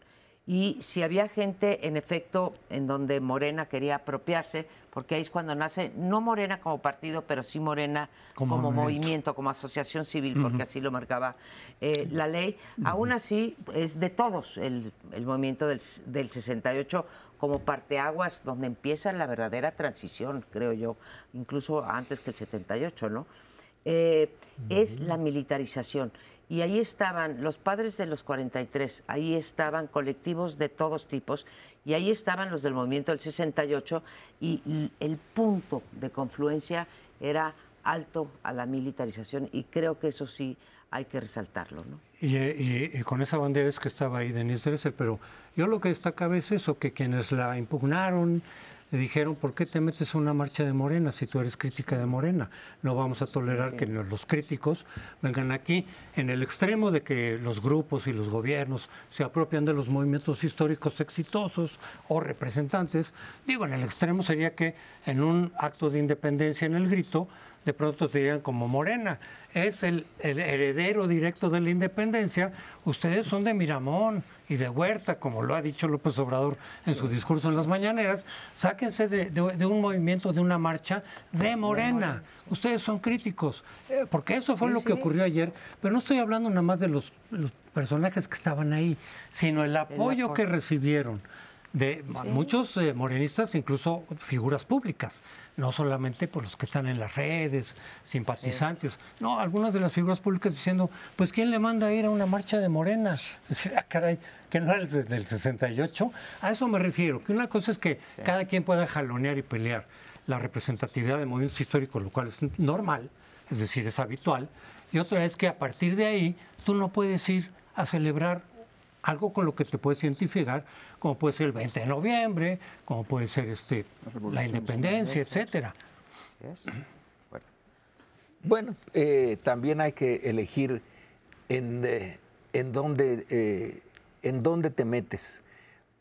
Speaker 2: y si había gente, en efecto, en donde Morena quería apropiarse, porque ahí es cuando nace, no Morena como partido, pero sí Morena como, movimiento. como asociación civil, porque así lo marcaba eh, la ley. Aún así, es de todos el, movimiento del, del 68 como parteaguas donde empieza la verdadera transición, creo yo, incluso antes que el 78, ¿no? Eh, es la militarización y ahí estaban los padres de los 43, ahí estaban colectivos de todos tipos y ahí estaban los del movimiento del 68 y el punto de confluencia era alto a la militarización y creo que eso sí hay que resaltarlo. ¿no?
Speaker 3: Y, con esa bandera es que estaba ahí Denise Dresser, pero yo lo que destacaba es eso, que quienes la impugnaron, le dijeron, ¿por qué te metes a una marcha de Morena si tú eres crítica de Morena? No vamos a tolerar que los críticos vengan aquí en el extremo de que los grupos y los gobiernos se apropian de los movimientos históricos exitosos o representantes. Digo, en el extremo sería que en un acto de independencia en el grito, de pronto te digan como Morena, es el, heredero directo de la independencia, ustedes son de Miramón y de Huerta, como lo ha dicho López Obrador en su discurso en las mañaneras, sáquense de, un movimiento, de una marcha de Morena. Ustedes son críticos, eh, porque eso fue lo que ocurrió ayer, pero no estoy hablando nada más de los, personajes que estaban ahí, sino el apoyo. que recibieron de muchos eh, morenistas, incluso figuras públicas no solamente por los que están en las redes, simpatizantes, no, algunas de las figuras públicas diciendo, pues ¿quién le manda a ir a una marcha de morenas? [laughs] Ah, caray, que no era desde el 68. A eso me refiero, que una cosa es que cada quien pueda jalonear y pelear la representatividad de movimientos históricos, lo cual es normal, es decir, es habitual, y otra es que a partir de ahí tú no puedes ir a celebrar algo con lo que te puedes identificar, como puede ser el 20 de noviembre, como puede ser este la, independencia, etcétera.
Speaker 4: Bueno, eh, también hay que elegir en, eh, en, dónde, eh, en dónde te metes,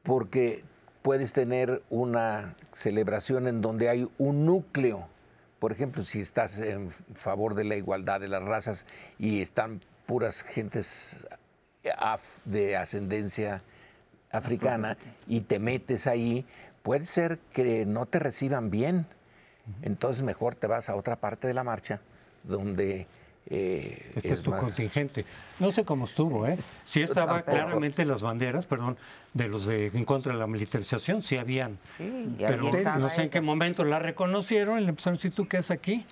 Speaker 4: porque puedes tener una celebración en donde hay un núcleo. Por ejemplo, si estás en favor de la igualdad de las razas y están puras gentes de ascendencia africana y te metes ahí, puede ser que no te reciban bien. Entonces mejor te vas a otra parte de la marcha donde
Speaker 3: eh, este es, tu contingente. No sé cómo estuvo, ¿eh? Sí estaba claramente las banderas, perdón, de los de en contra de la militarización, sí habían. pero no sé en qué momento la reconocieron y le empezaron a decir, ¿tú qué es aquí?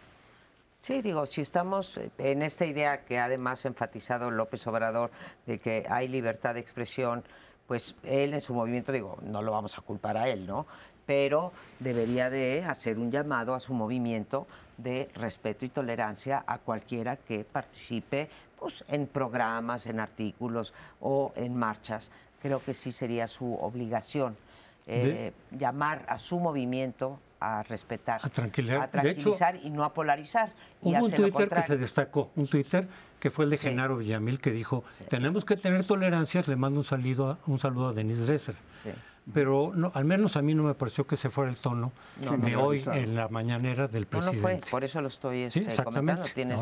Speaker 2: Sí, digo, si estamos en esta idea que además ha enfatizado López Obrador de que hay libertad de expresión, pues él en su movimiento, digo, no lo vamos a culpar a él, ¿no? Pero debería de hacer un llamado a su movimiento de respeto y tolerancia a cualquiera que participe pues, en programas, en artículos o en marchas. Creo que sí sería su obligación eh, llamar a su movimiento a respetar,
Speaker 3: a,
Speaker 2: tranquilizar y no a polarizar.
Speaker 3: Hubo un Twitter que se destacó, un Twitter que fue el de Genaro Villamil, que dijo, tenemos que tener tolerancias, le mando un saludo, un saludo a Denis Dresser. pero no, al menos a mí no me pareció que se fuera el tono de hoy en la mañanera del presidente.
Speaker 2: No, no fue, por eso lo estoy este, comentando. Tienes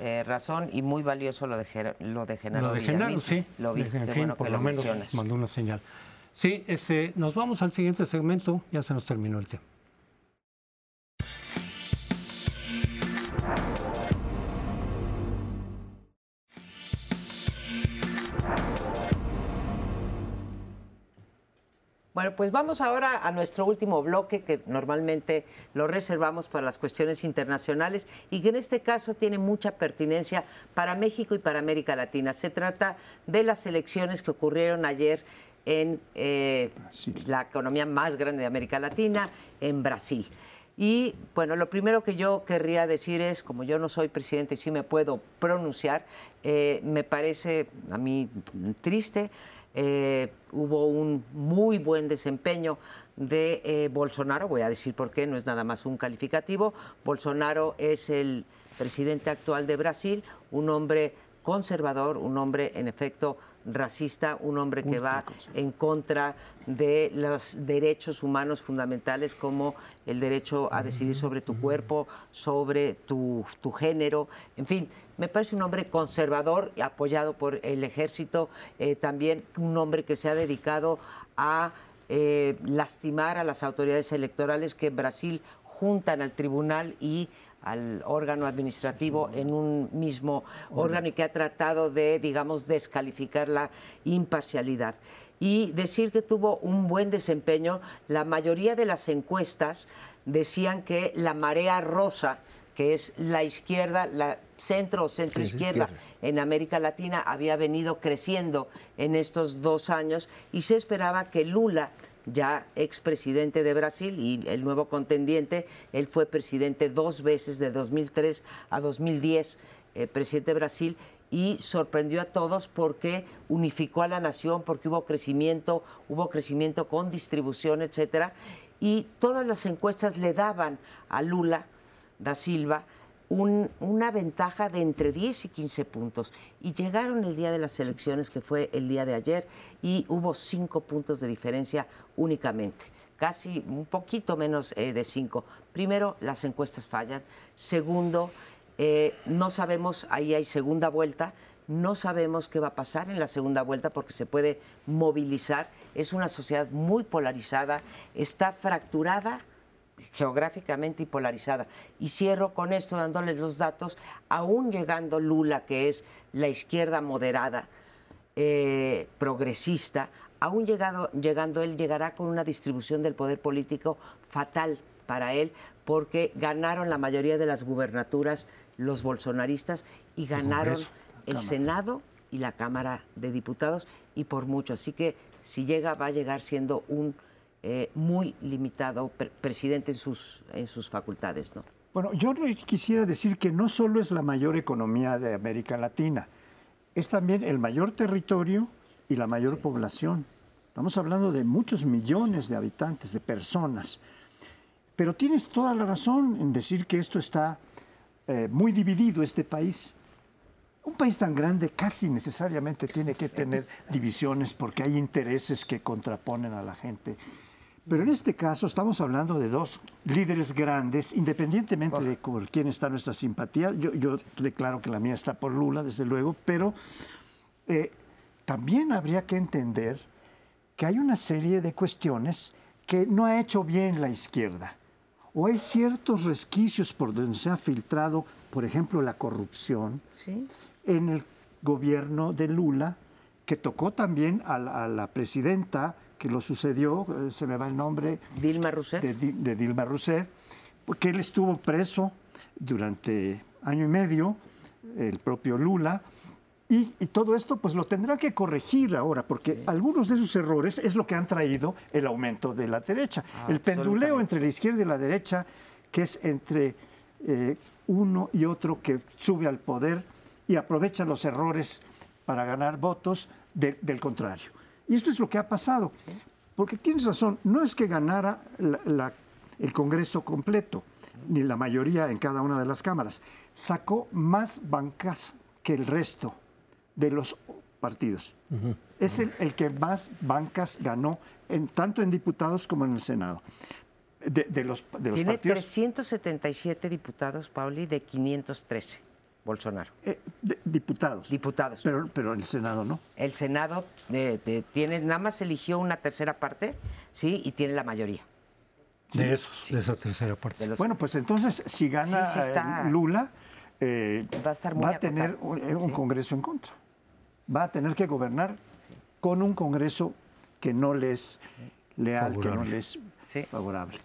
Speaker 2: eh, razón y muy valioso lo de, lo de Genaro.
Speaker 3: Lo de Genaro, sí.
Speaker 2: Lo vi,
Speaker 3: en fin, por lo, menos mandó una señal. Sí, este, nos vamos al siguiente segmento, ya se nos terminó el tema.
Speaker 2: Bueno, pues vamos ahora a nuestro último bloque que normalmente lo reservamos para las cuestiones internacionales y que en este caso tiene mucha pertinencia para México y para América Latina. Se trata de las elecciones que ocurrieron ayer en eh, la economía más grande de América Latina, en Brasil. Y bueno, lo primero que yo querría decir es, como yo no soy presidente y sí me puedo pronunciar, eh, me parece a mí triste eh, hubo un muy buen desempeño de eh, Bolsonaro, voy a decir por qué, no es nada más un calificativo. Bolsonaro es el presidente actual de Brasil, un hombre conservador, un hombre en efecto racista, un hombre que va en contra de los derechos humanos fundamentales como el derecho a decidir sobre tu cuerpo, sobre tu, tu género, en fin, me parece un hombre conservador, apoyado por el ejército, eh, también un hombre que se ha dedicado a eh, lastimar a las autoridades electorales que en Brasil juntan al tribunal y al órgano administrativo en un mismo órgano y que ha tratado de, digamos, descalificar la imparcialidad. Y decir que tuvo un buen desempeño, la mayoría de las encuestas decían que la marea rosa, que es la izquierda, la centro o centro izquierda en América Latina había venido creciendo en estos dos años y se esperaba que Lula, ya expresidente de Brasil y el nuevo contendiente, él fue presidente dos veces de 2003 a 2010, eh, presidente de Brasil, y sorprendió a todos porque unificó a la nación, porque hubo crecimiento, hubo crecimiento con distribución, etcétera, y todas las encuestas le daban a Lula da Silva una ventaja de entre 10 y 15 puntos. Y llegaron el día de las elecciones, que fue el día de ayer, y hubo cinco puntos de diferencia únicamente casi un poquito menos eh, de cinco. Primero, las encuestas fallan. Segundo, eh, no sabemos, ahí hay segunda vuelta, no sabemos qué va a pasar en la segunda vuelta porque se puede movilizar. Es una sociedad muy polarizada, está fracturada geográficamente y polarizada. Y cierro con esto dándoles los datos, aún llegando Lula, que es la izquierda moderada, eh, progresista, aún llegado, llegando él llegará con una distribución del poder político fatal para él, porque ganaron la mayoría de las gubernaturas los bolsonaristas y ganaron el Senado y la Cámara de Diputados y por mucho. Así que si llega, va a llegar siendo un eh, muy limitado, presidente en sus, en sus facultades. ¿no?
Speaker 1: Bueno, yo quisiera decir que no solo es la mayor economía de América Latina, es también el mayor territorio y la mayor población. Estamos hablando de muchos millones de habitantes, de personas. Pero tienes toda la razón en decir que esto está eh, muy dividido, este país. Un país tan grande casi necesariamente tiene que tener divisiones porque hay intereses que contraponen a la gente. Pero en este caso estamos hablando de dos líderes grandes, independientemente de por quién está nuestra simpatía. Yo, declaro que la mía está por Lula, desde luego, pero eh, también habría que entender que hay una serie de cuestiones que no ha hecho bien la izquierda. O hay ciertos resquicios por donde se ha filtrado, por ejemplo, la corrupción en el gobierno de Lula, que tocó también a la presidenta que lo sucedió, eh, se me va el nombre.
Speaker 2: Dilma Rousseff.
Speaker 1: De, Dilma Rousseff, porque él estuvo preso durante año y medio, el propio Lula, y, todo esto pues lo tendrá que corregir ahora, porque algunos de esos errores es lo que han traído el aumento de la derecha. el penduleo entre la izquierda y la derecha, que es entre eh, uno y otro que sube al poder y aprovecha los errores para ganar votos del contrario. Y esto es lo que ha pasado. Porque tienes razón, no es que ganara el Congreso completo, ni la mayoría en cada una de las cámaras. Sacó más bancas que el resto de los partidos. Es el, que más bancas ganó, en, tanto en diputados como en el Senado. De, los, de los
Speaker 2: Tiene 377 diputados, Pauli, de 513. Bolsonaro.
Speaker 1: Eh, diputados.
Speaker 2: Diputados.
Speaker 1: Pero, pero el Senado no.
Speaker 2: El Senado eh, tiene, nada más eligió una tercera parte, sí, y tiene la mayoría.
Speaker 3: De esos, de esa tercera parte.
Speaker 1: Bueno, pues entonces, si gana eh, Lula, va a, tener un, Congreso en contra. Va a tener que gobernar con un Congreso que no le es leal, que no le es favorable.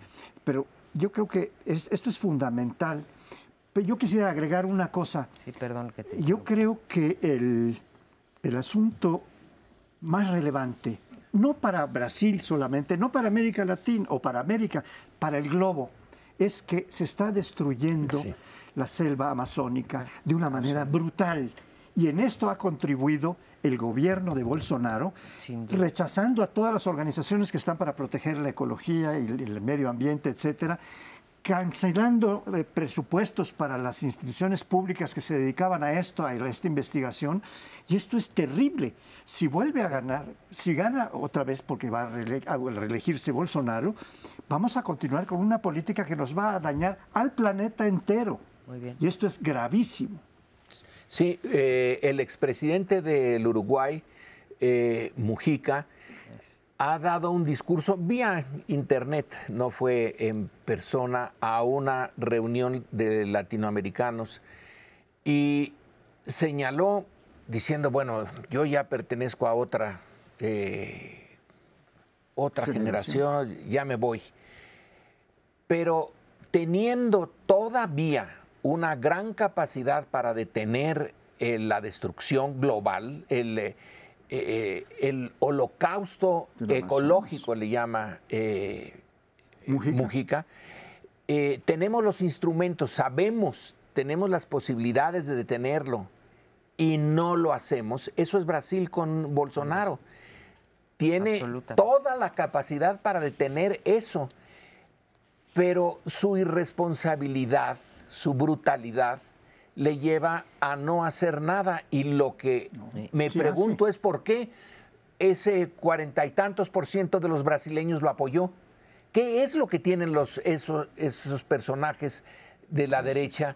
Speaker 1: Pero yo creo que esto es fundamental. Yo quisiera agregar una cosa.
Speaker 2: Sí, perdón que te
Speaker 1: Yo creo que el, el asunto más relevante, no para Brasil solamente, no para América Latina o para América, para el globo, es que se está destruyendo la selva amazónica de una manera brutal. Y en esto ha contribuido el gobierno de Bolsonaro, rechazando a todas las organizaciones que están para proteger la ecología y el medio ambiente, etcétera, cancelando eh, presupuestos para las instituciones públicas que se dedicaban a esto, a esta investigación, y esto es terrible. Si vuelve a ganar, si gana otra vez porque va a, reelegirse Bolsonaro, vamos a continuar con una política que nos va a dañar al planeta entero. Y esto es gravísimo.
Speaker 4: Sí, eh, el expresidente del Uruguay, eh, Mujica, ha dado un discurso vía internet, no fue en persona, a una reunión de latinoamericanos y señaló diciendo, bueno, yo ya pertenezco a otra, eh, otra generación. ya me voy. Pero teniendo todavía una gran capacidad para detener eh, la destrucción global, el eh, eh, el holocausto ecológico, le llama Mujica, eh, tenemos los instrumentos, sabemos, tenemos las posibilidades de detenerlo y no lo hacemos. Eso es Brasil con Bolsonaro. Tiene toda la capacidad para detener eso, pero su irresponsabilidad, su brutalidad, le lleva a no hacer nada. Y lo que me pregunto es por qué ese cuarenta y tantos por ciento de los brasileños lo apoyó. ¿Qué es lo que tienen los, esos, esos personajes de la derecha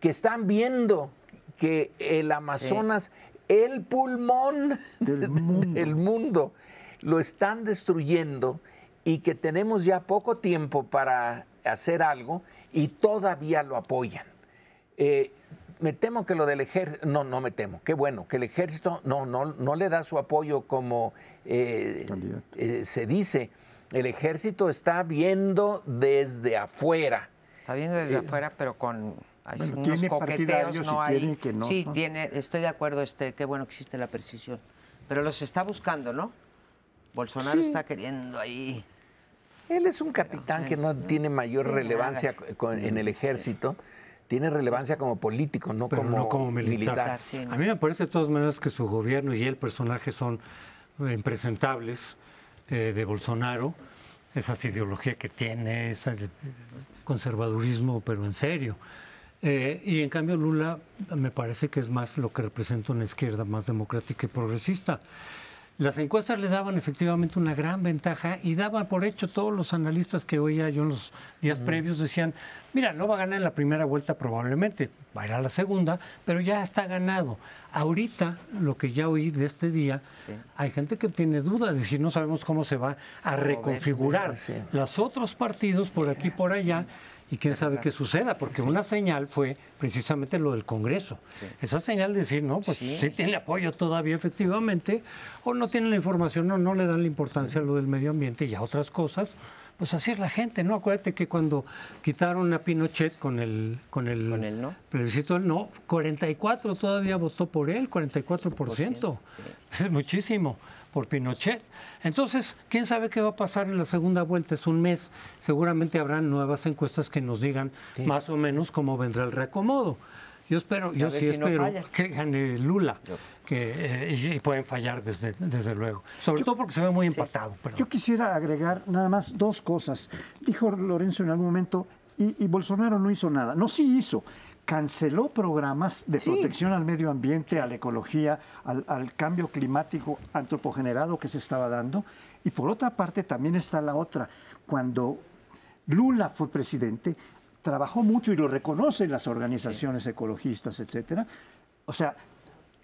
Speaker 4: que están viendo que el Amazonas, el pulmón del [laughs] mundo. lo están destruyendo y que tenemos ya poco tiempo para hacer algo y todavía lo apoyan? Eh, me temo que lo del ejército, no, no me temo, qué bueno, que el ejército no, no, no le da su apoyo como eh, eh, se dice. El ejército está viendo desde afuera.
Speaker 2: Está viendo desde afuera, pero con unos coqueteos, no hay. sí, tiene, estoy de acuerdo, este, qué bueno que existe la precisión. Pero los está buscando, ¿no? Bolsonaro está queriendo ahí.
Speaker 4: Él es un capitán que no tiene mayor relevancia en el ejército tiene relevancia como político, no, como, militar.
Speaker 3: A mí me parece de todas maneras que su gobierno y el personaje son impresentables eh, de Bolsonaro, esas ideologías que tiene, ese conservadurismo, pero en serio. Eh, y en cambio Lula me parece que es más lo que representa una izquierda más democrática y progresista. Las encuestas le daban efectivamente una gran ventaja y daban por hecho todos los analistas que oía yo en los días previos decían, mira, no va a ganar en la primera vuelta probablemente, va a ir a la segunda, pero ya está ganado. Ahorita, lo que ya oí de este día, hay gente que tiene dudas, de decir, no sabemos cómo se va a reconfigurar. Los otros partidos por aquí y por allá y quién sabe qué suceda, porque una señal fue precisamente lo del Congreso. Esa señal de decir, no, pues sí. tiene apoyo todavía efectivamente, o no tiene la información, no, no le dan la importancia a lo del medio ambiente y a otras cosas. Pues así es la gente, ¿no? Acuérdate que cuando quitaron a Pinochet con el con el, ¿Con el no? plebiscito del no, 44 todavía votó por él, 44%. Es muchísimo por Pinochet. Entonces, ¿quién sabe qué va a pasar en la segunda vuelta? Es un mes. Seguramente habrán nuevas encuestas que nos digan más o menos cómo vendrá el reacomodo. Yo espero, yo sí espero que gane Lula, que eh, y pueden fallar desde, desde luego. Sobre todo porque se ve muy empatado.
Speaker 1: Yo quisiera agregar nada más dos cosas. Dijo Lorenzo en algún momento, Y, Bolsonaro no hizo nada. No, sí hizo. Canceló programas de protección al medio ambiente, a la ecología, al, al cambio climático antropogenerado que se estaba dando. Y por otra parte también está la otra. Cuando Lula fue presidente, trabajó mucho y lo reconocen las organizaciones ecologistas, etcétera. O sea,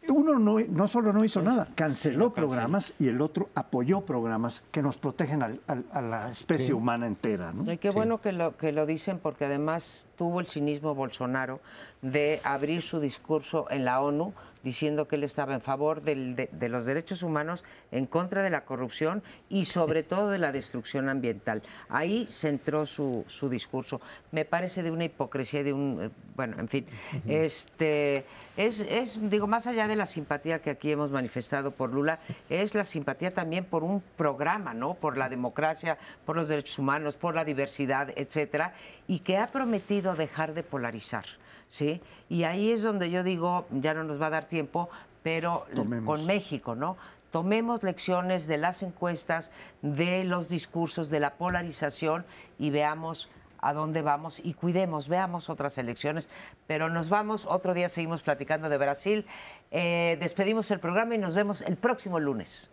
Speaker 1: uno no, no solo no hizo nada, canceló programas y el otro apoyó programas que nos protegen a la especie humana entera. ¿no?
Speaker 2: Y qué bueno que lo, que lo dicen porque además tuvo el cinismo Bolsonaro de abrir su discurso en la ONU diciendo que él estaba en favor de, los derechos humanos, en contra de la corrupción y sobre todo de la destrucción ambiental. Ahí centró su, su discurso. Me parece de una hipocresía, de un, eh, bueno, en fin, este, es, es, digo, más allá de la simpatía que aquí hemos manifestado por Lula, es la simpatía también por un programa, ¿no? Por la democracia, por los derechos humanos, por la diversidad, etcétera, y que ha prometido dejar de polarizar. ¿sí? Y ahí es donde yo digo, ya no nos va a dar tiempo, pero con México, ¿no? Tomemos lecciones de las encuestas, de los discursos, de la polarización y veamos a dónde vamos y cuidemos, veamos otras elecciones. Pero nos vamos, otro día seguimos platicando de Brasil. Eh, despedimos el programa y nos vemos el próximo lunes.